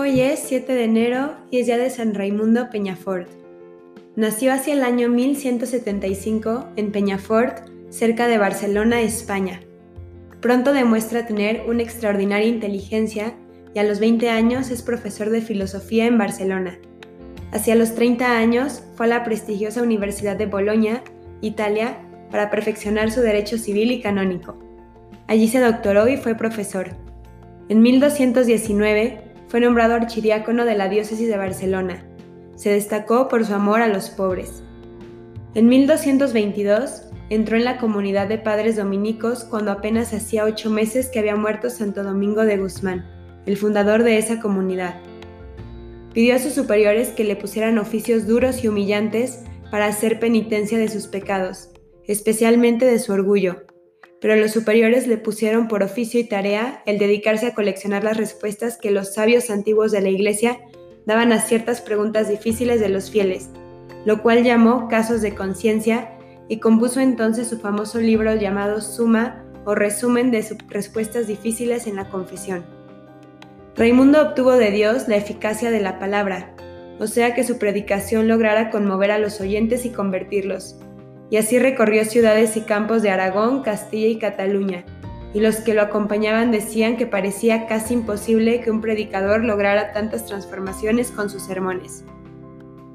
Hoy es 7 de enero y es día de San Raimundo Peñafort. Nació hacia el año 1175 en Peñafort, cerca de Barcelona, España. Pronto demuestra tener una extraordinaria inteligencia y a los 20 años es profesor de filosofía en Barcelona. Hacia los 30 años fue a la prestigiosa Universidad de Bolonia, Italia, para perfeccionar su derecho civil y canónico. Allí se doctoró y fue profesor. En 1219 fue nombrado archidiácono de la diócesis de Barcelona. Se destacó por su amor a los pobres. En 1222 entró en la comunidad de padres dominicos cuando apenas hacía ocho meses que había muerto Santo Domingo de Guzmán, el fundador de esa comunidad. Pidió a sus superiores que le pusieran oficios duros y humillantes para hacer penitencia de sus pecados, especialmente de su orgullo, pero los superiores le pusieron por oficio y tarea el dedicarse a coleccionar las respuestas que los sabios antiguos de la Iglesia daban a ciertas preguntas difíciles de los fieles, lo cual llamó casos de conciencia y compuso entonces su famoso libro llamado Suma o resumen de sus respuestas difíciles en la confesión. Raimundo obtuvo de Dios la eficacia de la palabra, o sea que su predicación lograra conmover a los oyentes y convertirlos y así recorrió ciudades y campos de Aragón, Castilla y Cataluña, y los que lo acompañaban decían que parecía casi imposible que un predicador lograra tantas transformaciones con sus sermones.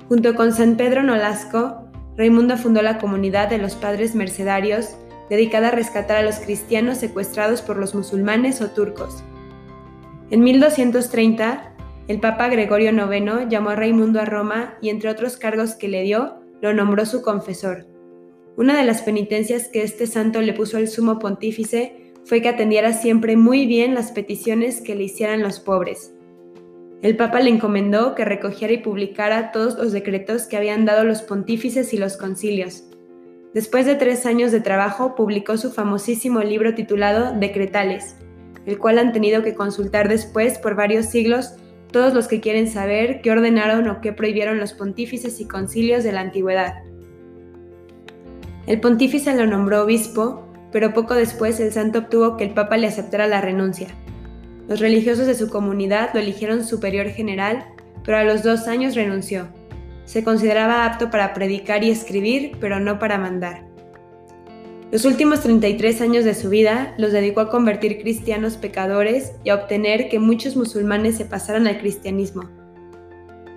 Junto con San Pedro Nolasco, Raimundo fundó la comunidad de los Padres Mercedarios, dedicada a rescatar a los cristianos secuestrados por los musulmanes o turcos. En 1230, el Papa Gregorio IX llamó a Raimundo a Roma y entre otros cargos que le dio, lo nombró su confesor. Una de las penitencias que este santo le puso al sumo pontífice fue que atendiera siempre muy bien las peticiones que le hicieran los pobres. El Papa le encomendó que recogiera y publicara todos los decretos que habían dado los pontífices y los concilios. Después de tres años de trabajo, publicó su famosísimo libro titulado Decretales, el cual han tenido que consultar después por varios siglos todos los que quieren saber qué ordenaron o qué prohibieron los pontífices y concilios de la antigüedad. El pontífice lo nombró obispo, pero poco después el santo obtuvo que el papa le aceptara la renuncia. Los religiosos de su comunidad lo eligieron superior general, pero a los dos años renunció. Se consideraba apto para predicar y escribir, pero no para mandar. Los últimos 33 años de su vida los dedicó a convertir cristianos pecadores y a obtener que muchos musulmanes se pasaran al cristianismo.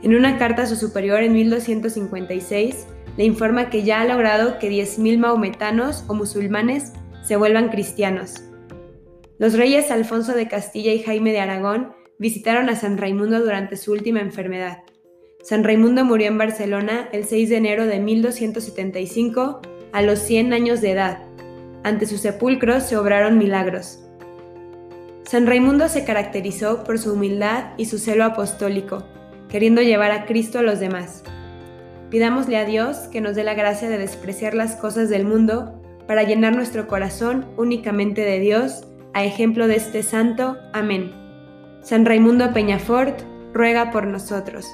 En una carta a su superior en 1256, le informa que ya ha logrado que 10.000 maometanos o musulmanes se vuelvan cristianos. Los reyes Alfonso de Castilla y Jaime de Aragón visitaron a San Raimundo durante su última enfermedad. San Raimundo murió en Barcelona el 6 de enero de 1275 a los 100 años de edad. Ante su sepulcro se obraron milagros. San Raimundo se caracterizó por su humildad y su celo apostólico, queriendo llevar a Cristo a los demás. Pidámosle a Dios que nos dé la gracia de despreciar las cosas del mundo para llenar nuestro corazón únicamente de Dios, a ejemplo de este santo. Amén. San Raimundo Peñafort, ruega por nosotros.